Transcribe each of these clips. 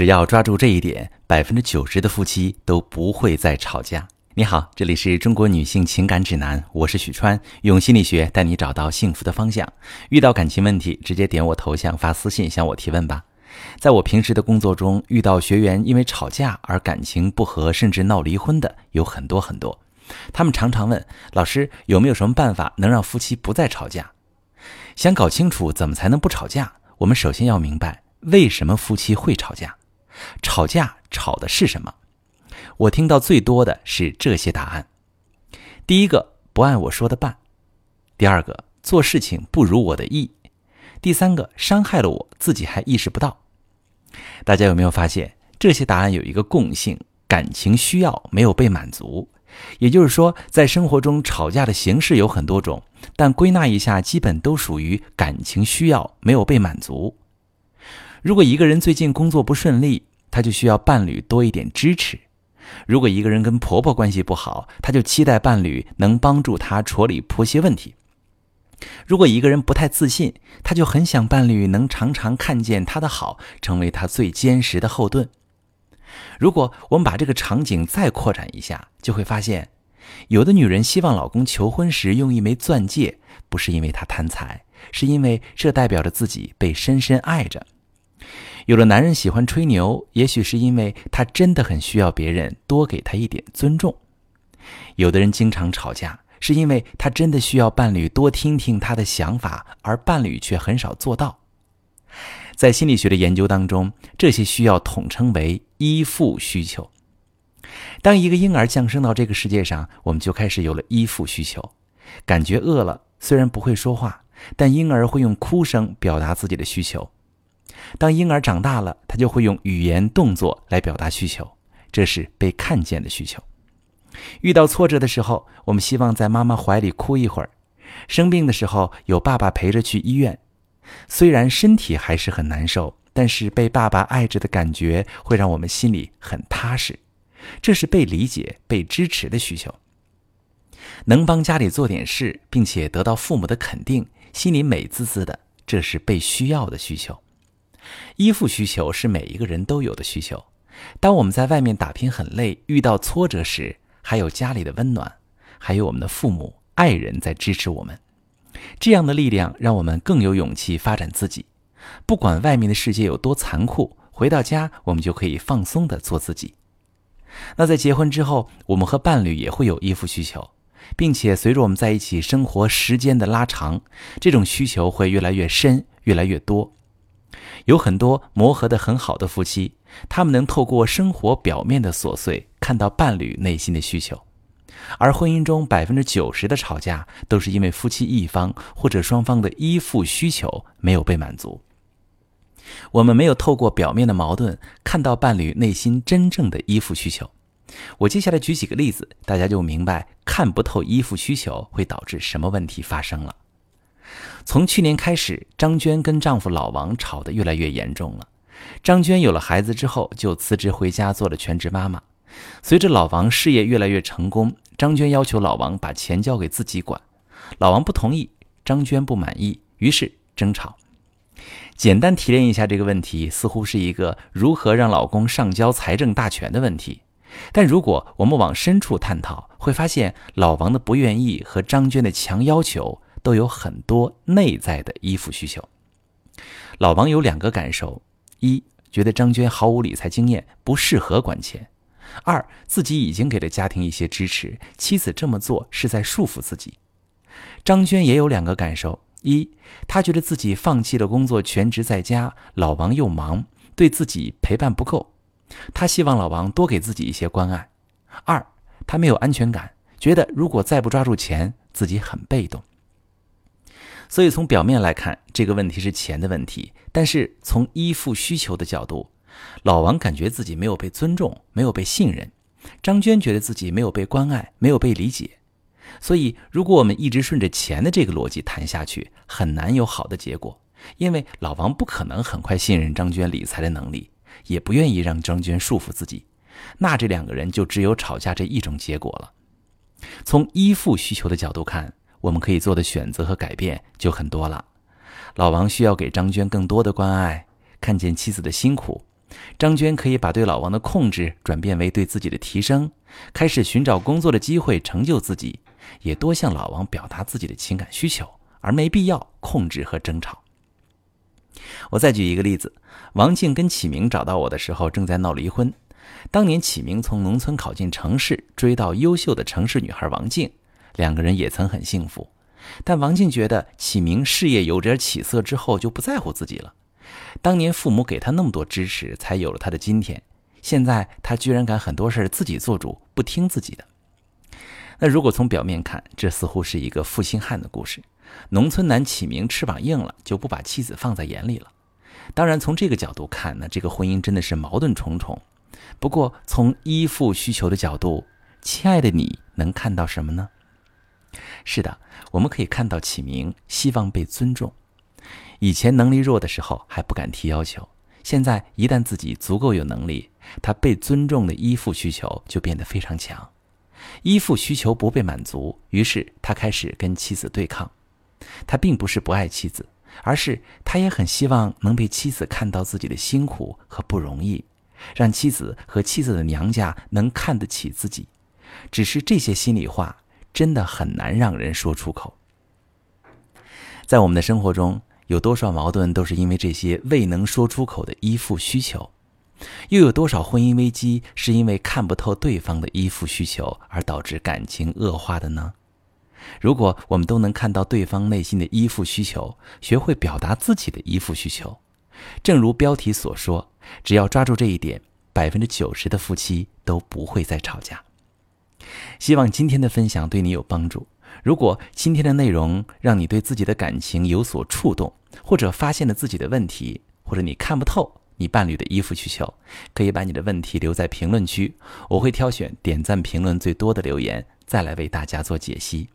只要抓住这一点，百分之九十的夫妻都不会再吵架。你好，这里是中国女性情感指南，我是许川，用心理学带你找到幸福的方向。遇到感情问题，直接点我头像发私信向我提问吧。在我平时的工作中，遇到学员因为吵架而感情不和，甚至闹离婚的有很多很多。他们常常问老师有没有什么办法能让夫妻不再吵架？想搞清楚怎么才能不吵架，我们首先要明白为什么夫妻会吵架。吵架吵的是什么？我听到最多的是这些答案：第一个，不按我说的办；第二个，做事情不如我的意；第三个，伤害了我自己还意识不到。大家有没有发现，这些答案有一个共性：感情需要没有被满足。也就是说，在生活中吵架的形式有很多种，但归纳一下，基本都属于感情需要没有被满足。如果一个人最近工作不顺利，她就需要伴侣多一点支持；如果一个人跟婆婆关系不好，她就期待伴侣能帮助她处理婆媳问题；如果一个人不太自信，他就很想伴侣能常常看见他的好，成为他最坚实的后盾。如果我们把这个场景再扩展一下，就会发现，有的女人希望老公求婚时用一枚钻戒，不是因为她贪财，是因为这代表着自己被深深爱着。有的男人喜欢吹牛，也许是因为他真的很需要别人多给他一点尊重。有的人经常吵架，是因为他真的需要伴侣多听听他的想法，而伴侣却很少做到。在心理学的研究当中，这些需要统称为依附需求。当一个婴儿降生到这个世界上，我们就开始有了依附需求，感觉饿了，虽然不会说话，但婴儿会用哭声表达自己的需求。当婴儿长大了，他就会用语言、动作来表达需求，这是被看见的需求。遇到挫折的时候，我们希望在妈妈怀里哭一会儿；生病的时候，有爸爸陪着去医院。虽然身体还是很难受，但是被爸爸爱着的感觉会让我们心里很踏实。这是被理解、被支持的需求。能帮家里做点事，并且得到父母的肯定，心里美滋滋的，这是被需要的需求。依附需求是每一个人都有的需求。当我们在外面打拼很累、遇到挫折时，还有家里的温暖，还有我们的父母、爱人在支持我们。这样的力量让我们更有勇气发展自己。不管外面的世界有多残酷，回到家我们就可以放松的做自己。那在结婚之后，我们和伴侣也会有依附需求，并且随着我们在一起生活时间的拉长，这种需求会越来越深、越来越多。有很多磨合的很好的夫妻，他们能透过生活表面的琐碎，看到伴侣内心的需求。而婚姻中百分之九十的吵架，都是因为夫妻一方或者双方的依附需求没有被满足。我们没有透过表面的矛盾，看到伴侣内心真正的依附需求。我接下来举几个例子，大家就明白看不透依附需求会导致什么问题发生了。从去年开始，张娟跟丈夫老王吵得越来越严重了。张娟有了孩子之后，就辞职回家做了全职妈妈。随着老王事业越来越成功，张娟要求老王把钱交给自己管，老王不同意，张娟不满意，于是争吵。简单提炼一下这个问题，似乎是一个如何让老公上交财政大权的问题。但如果我们往深处探讨，会发现老王的不愿意和张娟的强要求都有很多内在的依附需求。老王有两个感受：一，觉得张娟毫无理财经验，不适合管钱。二，自己已经给了家庭一些支持，妻子这么做是在束缚自己。张娟也有两个感受：一，她觉得自己放弃了工作，全职在家，老王又忙，对自己陪伴不够，她希望老王多给自己一些关爱；二，她没有安全感，觉得如果再不抓住钱，自己很被动。所以从表面来看，这个问题是钱的问题，但是从依附需求的角度。老王感觉自己没有被尊重，没有被信任；张娟觉得自己没有被关爱，没有被理解。所以，如果我们一直顺着钱的这个逻辑谈下去，很难有好的结果。因为老王不可能很快信任张娟理财的能力，也不愿意让张娟束缚自己。那这两个人就只有吵架这一种结果了。从依附需求的角度看，我们可以做的选择和改变就很多了。老王需要给张娟更多的关爱，看见妻子的辛苦。张娟可以把对老王的控制转变为对自己的提升，开始寻找工作的机会，成就自己，也多向老王表达自己的情感需求，而没必要控制和争吵。我再举一个例子，王静跟启明找到我的时候，正在闹离婚。当年启明从农村考进城市，追到优秀的城市女孩王静，两个人也曾很幸福。但王静觉得启明事业有点起色之后，就不在乎自己了。当年父母给他那么多支持，才有了他的今天。现在他居然敢很多事自己做主，不听自己的。那如果从表面看，这似乎是一个负心汉的故事。农村男启明翅膀硬了，就不把妻子放在眼里了。当然，从这个角度看呢，这个婚姻真的是矛盾重重。不过，从依附需求的角度，亲爱的你能看到什么呢？是的，我们可以看到启明希望被尊重。以前能力弱的时候还不敢提要求，现在一旦自己足够有能力，他被尊重的依附需求就变得非常强。依附需求不被满足，于是他开始跟妻子对抗。他并不是不爱妻子，而是他也很希望能被妻子看到自己的辛苦和不容易，让妻子和妻子的娘家能看得起自己。只是这些心里话真的很难让人说出口。在我们的生活中。有多少矛盾都是因为这些未能说出口的依附需求？又有多少婚姻危机是因为看不透对方的依附需求而导致感情恶化的呢？如果我们都能看到对方内心的依附需求，学会表达自己的依附需求，正如标题所说，只要抓住这一点，百分之九十的夫妻都不会再吵架。希望今天的分享对你有帮助。如果今天的内容让你对自己的感情有所触动，或者发现了自己的问题，或者你看不透你伴侣的依附需求，可以把你的问题留在评论区，我会挑选点赞评论最多的留言，再来为大家做解析。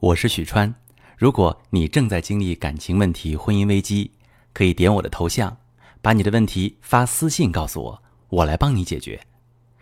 我是许川，如果你正在经历感情问题、婚姻危机，可以点我的头像，把你的问题发私信告诉我，我来帮你解决。